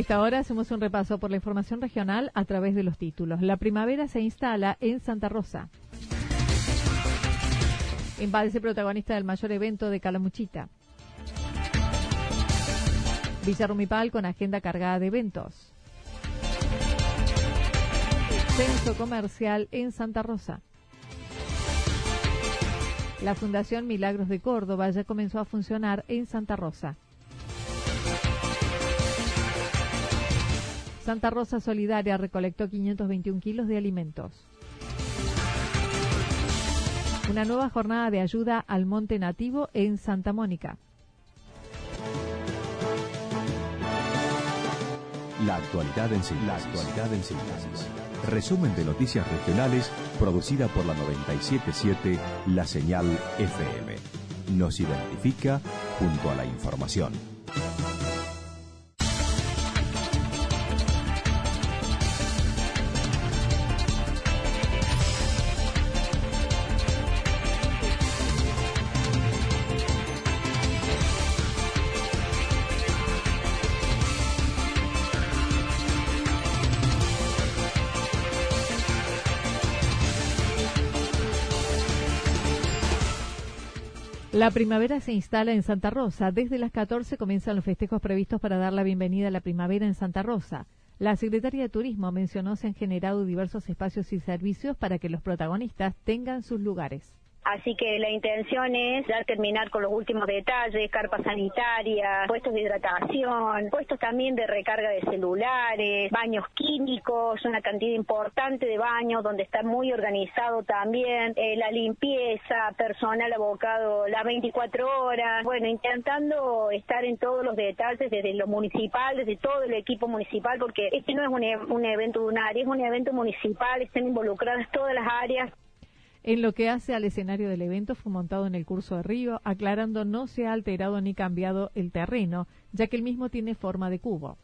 Esta hora hacemos un repaso por la información regional a través de los títulos. La primavera se instala en Santa Rosa. Embalse protagonista del mayor evento de Calamuchita. Villa Rumipal con agenda cargada de eventos. Censo comercial en Santa Rosa. La Fundación Milagros de Córdoba ya comenzó a funcionar en Santa Rosa. Santa Rosa Solidaria recolectó 521 kilos de alimentos. Una nueva jornada de ayuda al monte nativo en Santa Mónica. La actualidad en síntesis. actualidad en síntesis. Resumen de noticias regionales producida por la 977 La Señal FM. Nos identifica junto a la información. La primavera se instala en Santa Rosa. Desde las 14 comienzan los festejos previstos para dar la bienvenida a la primavera en Santa Rosa. La secretaria de Turismo mencionó se han generado diversos espacios y servicios para que los protagonistas tengan sus lugares. Así que la intención es ya terminar con los últimos detalles, carpas sanitarias, puestos de hidratación, puestos también de recarga de celulares, baños químicos, una cantidad importante de baños donde está muy organizado también, eh, la limpieza, personal abocado las 24 horas, bueno, intentando estar en todos los detalles desde lo municipal, desde todo el equipo municipal, porque este no es un, e, un evento de un área, es un evento municipal, están involucradas todas las áreas. En lo que hace al escenario del evento fue montado en el curso de río, aclarando no se ha alterado ni cambiado el terreno, ya que el mismo tiene forma de cubo.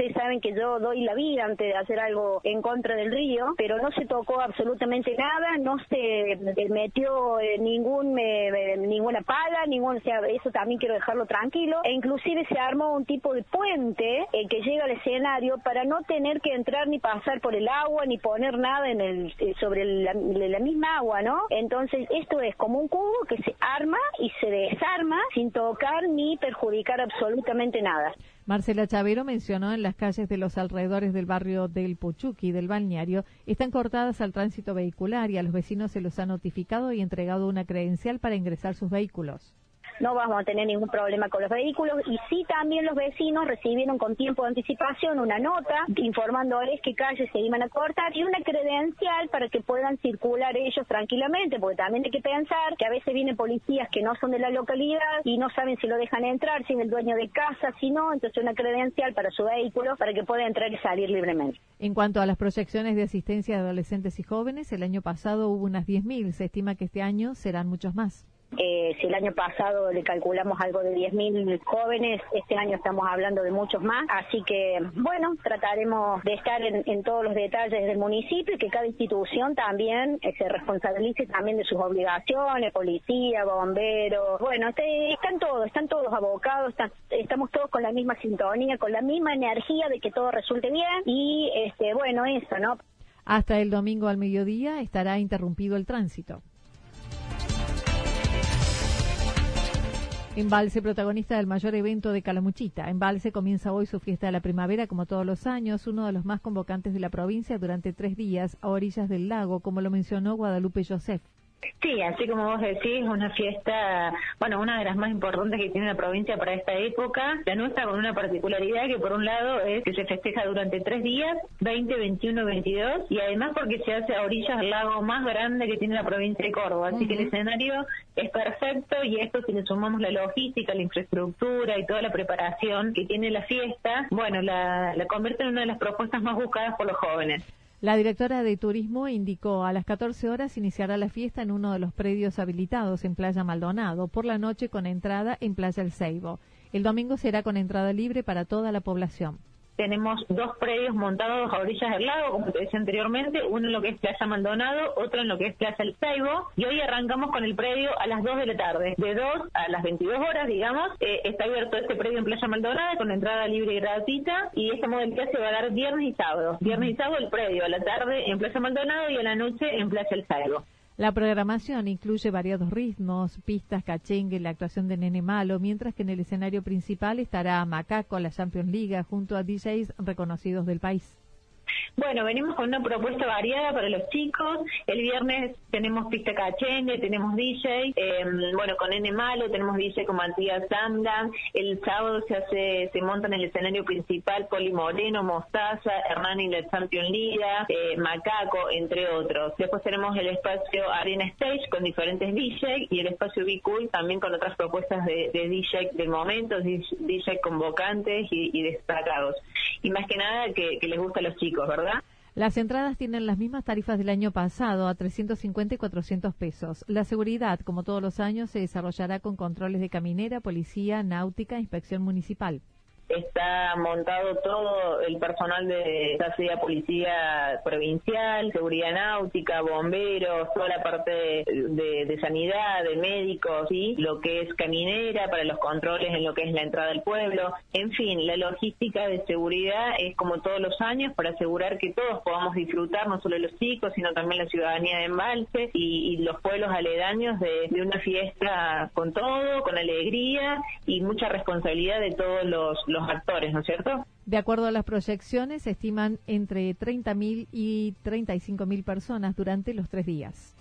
Ustedes saben que yo doy la vida antes de hacer algo en contra del río, pero no se tocó absolutamente nada, no se metió ningún ninguna paga, ningún, o sea, eso también quiero dejarlo tranquilo, e inclusive se armó un tipo de puente eh, que llega al escenario para no tener que entrar ni pasar por el agua ni poner nada en el eh, sobre la, la misma agua, ¿no? Entonces esto es como un cubo que se arma y se desarma sin tocar ni perjudicar absolutamente nada. Marcela Chavero mencionó en las calles de los alrededores del barrio del Puchuqui del balneario están cortadas al tránsito vehicular y a los vecinos se los ha notificado y entregado una credencial para ingresar sus vehículos no vamos a tener ningún problema con los vehículos y sí también los vecinos recibieron con tiempo de anticipación una nota informándoles qué calles se iban a cortar y una credencial para que puedan circular ellos tranquilamente, porque también hay que pensar que a veces vienen policías que no son de la localidad y no saben si lo dejan entrar, si es el dueño de casa, si no, entonces una credencial para su vehículo para que pueda entrar y salir libremente. En cuanto a las proyecciones de asistencia de adolescentes y jóvenes, el año pasado hubo unas 10.000, se estima que este año serán muchos más. Eh, si el año pasado le calculamos algo de 10.000 jóvenes, este año estamos hablando de muchos más. Así que, bueno, trataremos de estar en, todos los detalles del municipio y que cada institución también eh, se responsabilice también de sus obligaciones, policía, bomberos. Bueno, este, están todos, están todos abocados, estamos todos con la misma sintonía, con la misma energía de que todo resulte bien y, este, bueno, eso, ¿no? Hasta el domingo al mediodía estará interrumpido el tránsito. Embalse, protagonista del mayor evento de Calamuchita. Embalse comienza hoy su fiesta de la primavera, como todos los años, uno de los más convocantes de la provincia durante tres días a orillas del lago, como lo mencionó Guadalupe Joseph. Sí, así como vos decís, una fiesta, bueno, una de las más importantes que tiene la provincia para esta época. La nuestra con una particularidad que por un lado es que se festeja durante tres días, 20, 21, 22, y además porque se hace a orillas del lago más grande que tiene la provincia de Córdoba. Así que el escenario es perfecto y esto si le sumamos la logística, la infraestructura y toda la preparación que tiene la fiesta, bueno, la, la convierte en una de las propuestas más buscadas por los jóvenes. La directora de Turismo indicó a las 14 horas iniciará la fiesta en uno de los predios habilitados en Playa Maldonado, por la noche con entrada en Playa El Ceibo. El domingo será con entrada libre para toda la población tenemos dos predios montados a orillas del lago, como te decía anteriormente, uno en lo que es Plaza Maldonado, otro en lo que es Plaza El Ceibo, y hoy arrancamos con el predio a las 2 de la tarde. De 2 a las 22 horas, digamos, eh, está abierto este predio en Playa Maldonado con entrada libre y gratuita, y esta modalidad se va a dar viernes y sábado. Viernes y sábado el predio, a la tarde en Plaza Maldonado y a la noche en Plaza El Ceibo. La programación incluye variados ritmos, pistas, cachengue, la actuación de Nene Malo, mientras que en el escenario principal estará Macaco, la Champions League, junto a DJs reconocidos del país. Bueno, venimos con una propuesta variada para los chicos. El viernes tenemos pista cachengue, tenemos DJ. Em, bueno, con N Malo tenemos DJ con Matías Sanda. El sábado se hace, se monta en el escenario principal Poli Moreno, Mostaza, Hernán y la Champion Liga, eh, Macaco, entre otros. Después tenemos el espacio Arena Stage con diferentes DJ y el espacio Be Cool también con otras propuestas de, DJ del momento, DJ convocantes y, destacados. Y más que nada que, que les gusta a los chicos, ¿verdad? Las entradas tienen las mismas tarifas del año pasado, a 350 y 400 pesos. La seguridad, como todos los años, se desarrollará con controles de caminera, policía, náutica, inspección municipal está montado todo el personal de ya sea policía provincial, seguridad náutica, bomberos, toda la parte de, sanidad, de médicos, ¿sí? lo que es caminera para los controles en lo que es la entrada al pueblo. En fin, la logística de seguridad es como todos los años para asegurar que todos podamos disfrutar, no solo los chicos, sino también la ciudadanía de Embalse y, los pueblos aledaños de una fiesta con todo, con alegría y mucha responsabilidad de todos los actores, ¿no es cierto? De acuerdo a las proyecciones, se estiman entre 30.000 y 35.000 personas durante los tres días.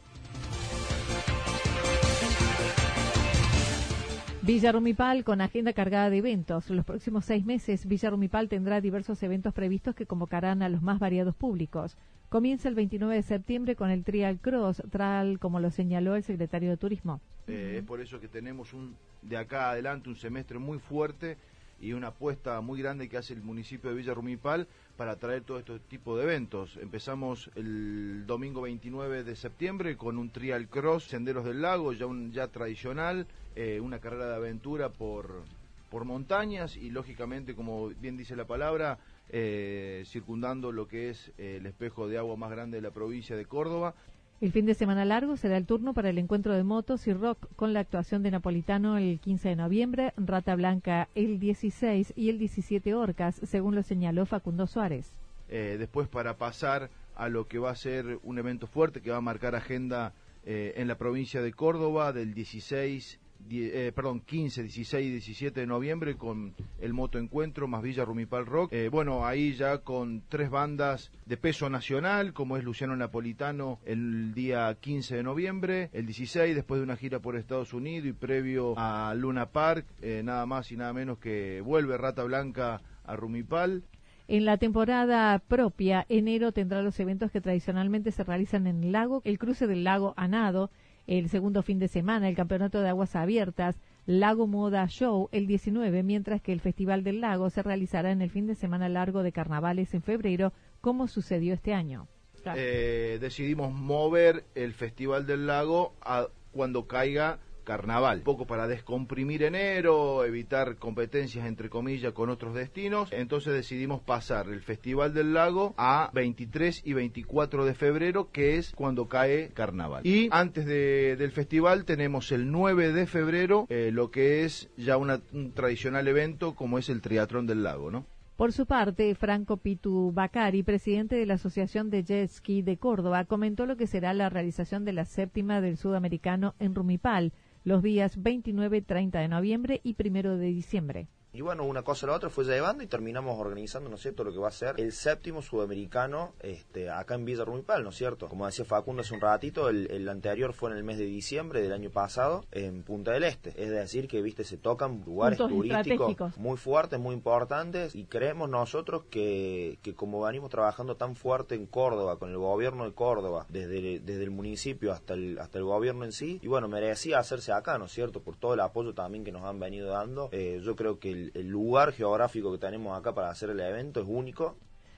Villa Rumipal con agenda cargada de eventos. Los próximos seis meses, Villa Rumipal tendrá diversos eventos previstos que convocarán a los más variados públicos. Comienza el 29 de septiembre con el Trial Cross, tal como lo señaló el secretario de Turismo. Eh, es por eso que tenemos un de acá adelante un semestre muy fuerte y una apuesta muy grande que hace el municipio de Villa Rumipal para traer todo este tipo de eventos. Empezamos el domingo 29 de septiembre con un trial cross, Senderos del Lago, ya, un, ya tradicional, eh, una carrera de aventura por, por montañas y lógicamente, como bien dice la palabra, eh, circundando lo que es el espejo de agua más grande de la provincia de Córdoba el fin de semana largo será el turno para el encuentro de motos y rock con la actuación de Napolitano el 15 de noviembre, Rata Blanca el 16 y el 17 Orcas, según lo señaló Facundo Suárez. Eh, después para pasar a lo que va a ser un evento fuerte que va a marcar agenda eh, en la provincia de Córdoba del 16 eh, perdón, 15, 16 y 17 de noviembre con el Moto Encuentro más Villa Rumipal Rock. Eh, bueno, ahí ya con tres bandas de peso nacional, como es Luciano Napolitano el día 15 de noviembre, el 16 después de una gira por Estados Unidos y previo a Luna Park, eh, nada más y nada menos que vuelve Rata Blanca a Rumipal. En la temporada propia, enero tendrá los eventos que tradicionalmente se realizan en el lago, el cruce del lago Anado, el segundo fin de semana el Campeonato de Aguas Abiertas, Lago Moda Show el 19, mientras que el Festival del Lago se realizará en el fin de semana largo de carnavales en febrero, como sucedió este año. Eh, decidimos mover el Festival del Lago a cuando caiga carnaval. Un poco para descomprimir enero, evitar competencias entre comillas con otros destinos. Entonces decidimos pasar el Festival del Lago a 23 y 24 de febrero, que es cuando cae carnaval. Y antes del festival tenemos el 9 de febrero, eh, lo que es ya un tradicional evento como es el Triatrón del Lago, ¿no? Por su parte, Franco Pitu Bacari, presidente de la Asociación de Jet Ski de Córdoba, comentó lo que será la realización de la séptima del Sudamericano en Rumipal los días 29 y 30 de noviembre y 1 de diciembre. Y bueno, una cosa a la otra fue llevando y terminamos organizando, ¿no es cierto?, lo que va a ser el séptimo sudamericano este, acá en Villa Rumipal, ¿no es cierto? Como decía Facundo hace un ratito, el, anterior fue en el mes de diciembre del año pasado en Punta del Este. Es decir, que, viste, se tocan lugares turísticos muy fuertes, muy importantes y creemos nosotros que, que como venimos trabajando tan fuerte en Córdoba, con el gobierno de Córdoba, desde, desde el municipio hasta el, hasta el gobierno en sí, y bueno, merecía hacerse acá, ¿no es cierto?, por todo el apoyo también que nos han venido dando. Eh, yo creo que el, lugar geográfico que tenemos acá para hacer el evento es único.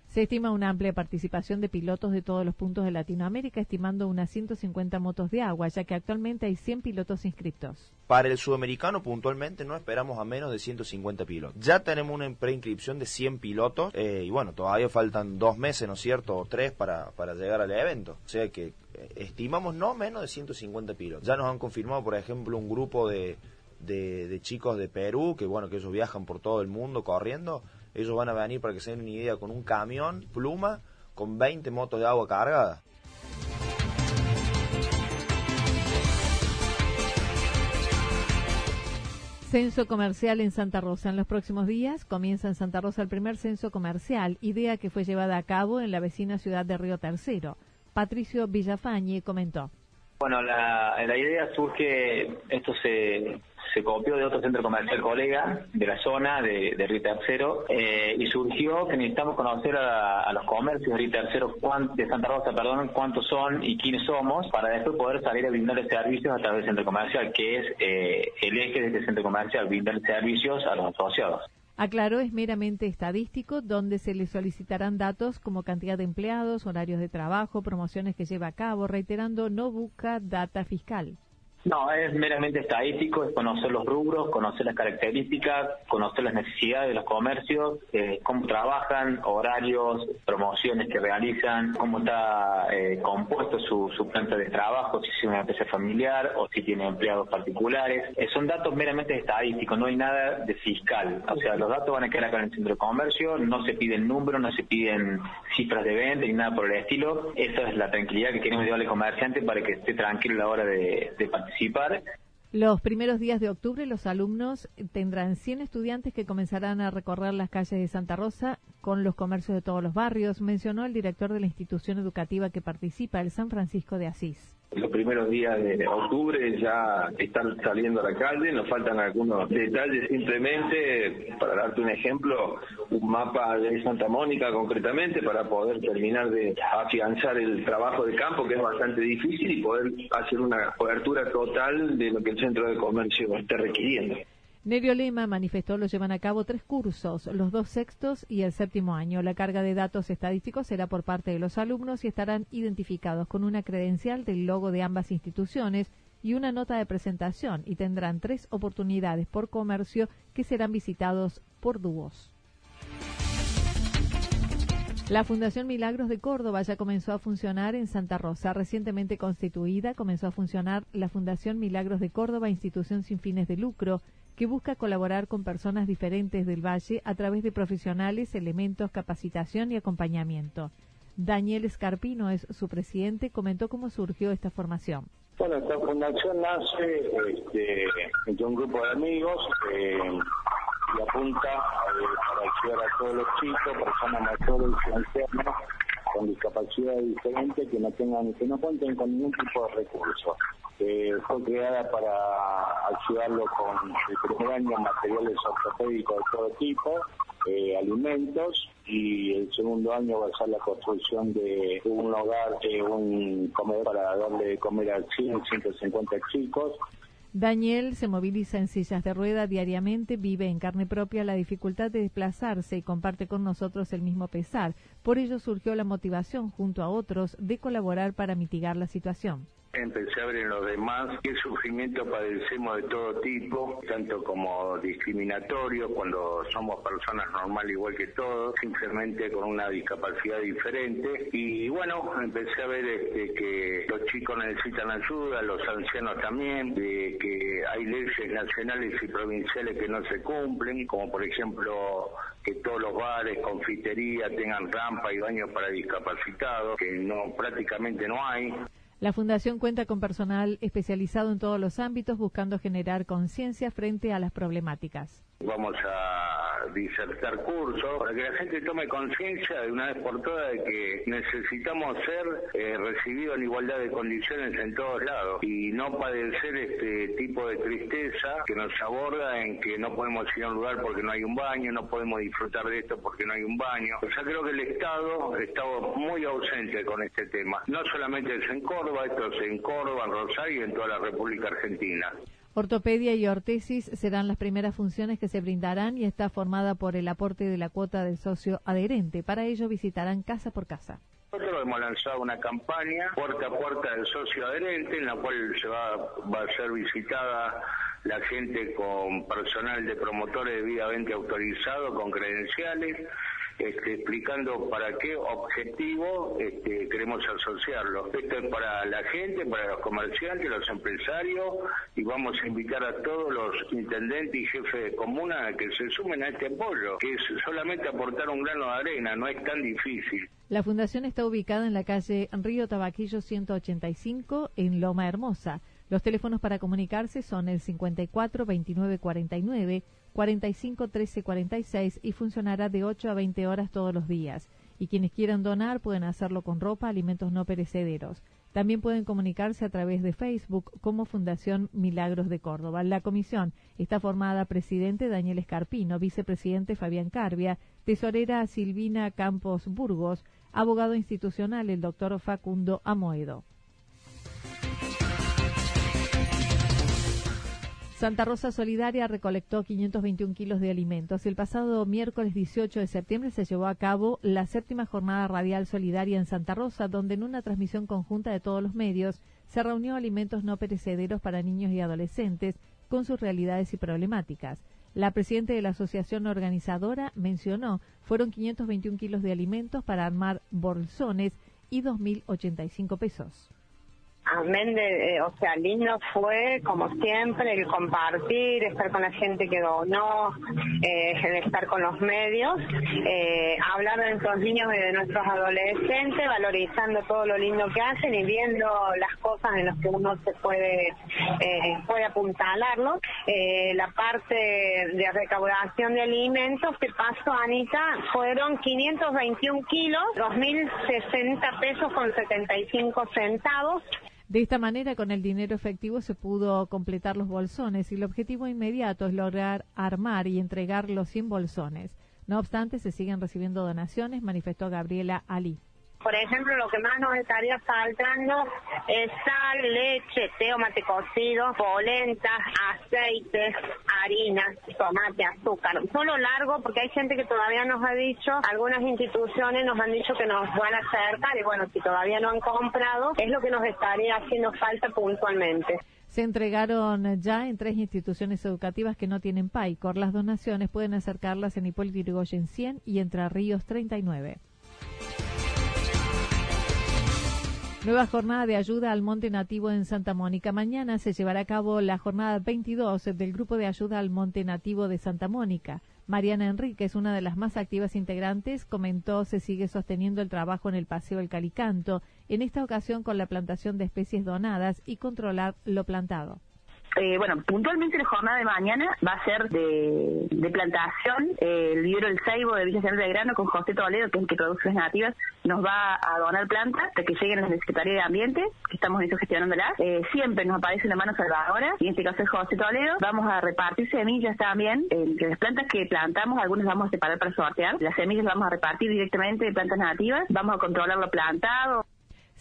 Se estima una amplia participación de pilotos de todos los puntos de Latinoamérica, estimando unas 150 motos de agua, ya que actualmente hay 100 pilotos inscritos. Para el sudamericano, puntualmente, no esperamos a menos de 150 pilotos. Ya tenemos una preinscripción de 100 pilotos eh, y bueno, todavía faltan dos meses, ¿no es cierto?, o tres para, para llegar al evento. O sea que eh, estimamos no menos de 150 pilotos. Ya nos han confirmado, por ejemplo, un grupo de de, chicos de Perú, que bueno, que ellos viajan por todo el mundo corriendo, ellos van a venir para que se den una idea con un camión, pluma, con 20 motos de agua cargadas. Censo comercial en Santa Rosa. En los próximos días comienza en Santa Rosa el primer censo comercial, idea que fue llevada a cabo en la vecina ciudad de Río Tercero. Patricio Villafañe comentó. Bueno, la, la idea surge, esto se, se copió de otro centro comercial colega de la zona de, de Río Tercero eh, y surgió que necesitamos conocer a, los comercios de Río Tercero, de Santa Rosa, perdón, cuántos son y quiénes somos para después poder salir a brindar servicios a través del centro comercial, que es eh, el eje de este centro comercial, brindar servicios a los asociados. Aclaró, es meramente estadístico, donde se le solicitarán datos como cantidad de empleados, horarios de trabajo, promociones que lleva a cabo, reiterando, no busca data fiscal. No, es meramente estadístico, es conocer los rubros, conocer las características, conocer las necesidades de los comercios, eh, cómo trabajan, horarios, promociones que realizan, cómo está eh, compuesto su, planta de trabajo, si es una empresa familiar o si tiene empleados particulares. Eh, son datos meramente estadísticos, no hay nada de fiscal. O sea, los datos van a quedar acá en el centro de comercio, no se piden números, no se piden cifras de venta ni nada por el estilo. Esa es la tranquilidad que queremos llevarle al comerciante para que esté tranquilo a la hora de, de participar los primeros días de octubre los alumnos tendrán 100 estudiantes que comenzarán a recorrer las calles de Santa Rosa con los comercios de todos los barrios, mencionó el director de la institución educativa que participa, el San Francisco de Asís los primeros días de octubre ya están saliendo a la calle, nos faltan algunos detalles simplemente, para darte un ejemplo, un mapa de Santa Mónica concretamente para poder terminar de afianzar el trabajo de campo que es bastante difícil y poder hacer una cobertura total de lo que el centro de comercio esté requiriendo. Nerio Lema manifestó lo llevan a cabo tres cursos, los dos sextos y el séptimo año. La carga de datos estadísticos será por parte de los alumnos y estarán identificados con una credencial del logo de ambas instituciones y una nota de presentación y tendrán tres oportunidades por comercio que serán visitados por dúos. La Fundación Milagros de Córdoba ya comenzó a funcionar en Santa Rosa. Recientemente constituida, comenzó a funcionar la Fundación Milagros de Córdoba, institución sin fines de lucro, que busca colaborar con personas diferentes del Valle a través de profesionales, elementos, capacitación y acompañamiento. Daniel Escarpino es su presidente, comentó cómo surgió esta formación. Bueno, esta fundación nace este, entre un grupo de amigos eh, y apunta eh, para ayudar a todos los chicos, personas mayores y ancianos con discapacidad diferente que no tengan, que no cuenten con ningún tipo de recursos fue creada para con el primer año materiales ortopédicos de todo tipo, eh, alimentos y el segundo año va a ser la construcción de un hogar, eh, un comedor para darle de comer a 100, 150 chicos. Daniel se moviliza en sillas de rueda diariamente, vive en carne propia la dificultad de desplazarse y comparte con nosotros el mismo pesar. Por ello surgió la motivación, junto a otros, de colaborar para mitigar la situación. Empecé a ver en los demás qué sufrimiento padecemos de todo tipo, tanto como discriminatorio cuando somos personas normales igual que todos, simplemente con una discapacidad diferente. Y bueno, empecé a ver este, que los chicos necesitan ayuda, los ancianos también, de que hay leyes nacionales y provinciales que no se cumplen, como por ejemplo que todos los bares, confiterías tengan rampa y baños para discapacitados, que no prácticamente no hay. La Fundación cuenta con personal especializado en todos los ámbitos buscando generar conciencia frente a las problemáticas. Vamos a disertar cursos para que la gente tome conciencia de una vez por todas de que necesitamos ser eh, recibidos en igualdad de condiciones en todos lados y no padecer este tipo de tristeza que nos aborda en que no podemos ir a un lugar porque no hay un baño, no podemos disfrutar de esto porque no hay un baño. O sea, creo que el Estado está muy ausente con este tema. No solamente es en Córdoba, esto es en Córdoba, en Rosario y en toda la República Argentina. Ortopedia y ortesis serán las primeras funciones que se brindarán y está formada por el aporte de la cuota del socio adherente. Para ello visitarán casa por casa. Nosotros hemos lanzado una campaña puerta a puerta del socio adherente en la cual se va, va a ser visitada la gente con personal de promotores debidamente autorizado, con credenciales, este, explicando para qué objetivo este, queremos asociarlo. Esto es para la gente, para los comerciantes, los empresarios y vamos a invitar a todos los intendentes y jefes de comuna a que se sumen a este apoyo, que es solamente aportar un grano de arena, no es tan difícil. La fundación está ubicada en la calle Río Tabaquillo 185 en Loma Hermosa. Los teléfonos para comunicarse son el 54 29 49 45 13 46 y funcionará de 8 a 20 horas todos los días. Y quienes quieran donar pueden hacerlo con ropa, alimentos no perecederos. También pueden comunicarse a través de Facebook como Fundación Milagros de Córdoba. La comisión está formada presidente Daniel Escarpino, vicepresidente Fabián Carbia, tesorera Silvina Campos Burgos, abogado institucional el doctor Facundo Amoedo. Santa Rosa Solidaria recolectó 521 kilos de alimentos. El pasado miércoles 18 de septiembre se llevó a cabo la séptima jornada radial solidaria en Santa Rosa, donde en una transmisión conjunta de todos los medios se reunió alimentos no perecederos para niños y adolescentes con sus realidades y problemáticas. La presidenta de la asociación organizadora mencionó fueron 521 kilos de alimentos para armar bolsones y 2.085 pesos. Amén de, eh, o sea, lindo fue, como siempre, el compartir, estar con la gente que donó, eh, el estar con los medios, eh, hablar de nuestros niños y de nuestros adolescentes, valorizando todo lo lindo que hacen y viendo las cosas en las que uno se puede, eh, puede apuntalarlo. Eh, la parte de recaudación de alimentos que pasó, Anita, fueron 521 kilos, 2.060 pesos con 75 centavos. De esta manera, con el dinero efectivo se pudo completar los bolsones y el objetivo inmediato es lograr armar y entregar los 100 bolsones. No obstante, se siguen recibiendo donaciones, manifestó Gabriela Ali. Por ejemplo, lo que más nos estaría faltando es sal, leche, té mate cocido, polenta, aceite, harina, tomate, azúcar. Solo largo porque hay gente que todavía nos ha dicho, algunas instituciones nos han dicho que nos van a acercar y bueno, si todavía no han comprado, es lo que nos estaría haciendo falta puntualmente. Se entregaron ya en tres instituciones educativas que no tienen PAICOR. Las donaciones pueden acercarlas en Hipólito Yrigoyen 100 y Entre Ríos 39. Nueva jornada de ayuda al monte nativo en Santa Mónica. Mañana se llevará a cabo la jornada 22 del Grupo de Ayuda al Monte Nativo de Santa Mónica. Mariana Enríquez, una de las más activas integrantes, comentó se sigue sosteniendo el trabajo en el Paseo El Calicanto, en esta ocasión con la plantación de especies donadas y controlar lo plantado. Eh, bueno, puntualmente la jornada de mañana va a ser de, plantación. Eh, el libro El Seibo de Villa General de Grano con José Toledo, que es el que produce las nativas, nos va a donar plantas para que lleguen a la Secretaría de Ambiente, que estamos en eso gestionándolas. Eh, siempre nos aparece la mano salvadora, y en este caso es José Toledo. Vamos a repartir semillas también. Eh, las plantas que plantamos, algunas vamos a separar para sortear. Las semillas las vamos a repartir directamente de plantas nativas. Vamos a controlar lo plantado.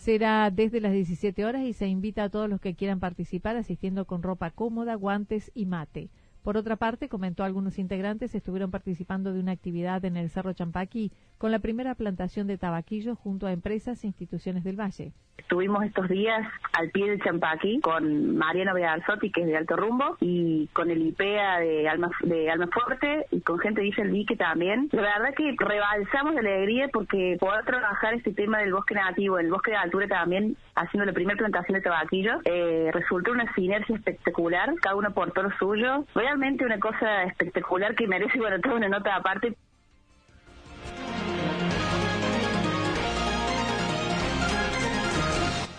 Será desde las 17 horas y se invita a todos los que quieran participar asistiendo con ropa cómoda, guantes y mate. Por otra parte, comentó algunos integrantes, estuvieron participando de una actividad en el Cerro Champaquí con la primera plantación de tabaquillo junto a empresas e instituciones del Valle. Estuvimos estos días al pie del Champaquí con Mariano Bealzotti, que es de Alto Rumbo, y con el IPEA de Alma, de Alma y con gente de Villa El Dique también. La verdad que rebalsamos de alegría porque poder trabajar este tema del bosque nativo, el bosque de altura también, haciendo la primera plantación de tabaquillo, eh, resultó una sinergia espectacular, cada uno aportó lo suyo. Realmente una cosa espectacular que merece, bueno, toda una nota aparte.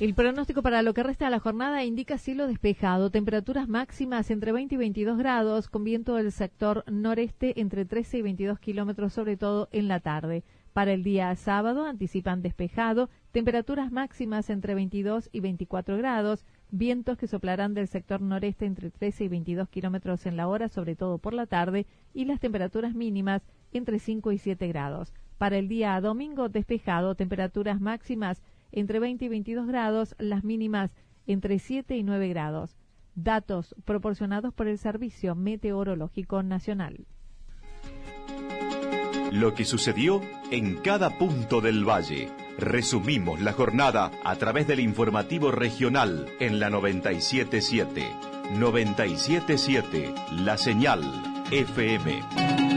El pronóstico para lo que resta de la jornada indica cielo despejado, temperaturas máximas entre 20 y 22 grados, con viento del sector noreste entre 13 y 22 kilómetros, sobre todo en la tarde. Para el día sábado anticipan despejado, temperaturas máximas entre 22 y 24 grados, vientos que soplarán del sector noreste entre 13 y 22 kilómetros en la hora, sobre todo por la tarde, y las temperaturas mínimas entre 5 y 7 grados. Para el día domingo despejado, temperaturas máximas entre 20 y 22 grados, las mínimas entre 7 y 9 grados. Datos proporcionados por el Servicio Meteorológico Nacional. Lo que sucedió en cada punto del valle. Resumimos la jornada a través del informativo regional en la 977. 977, la señal FM.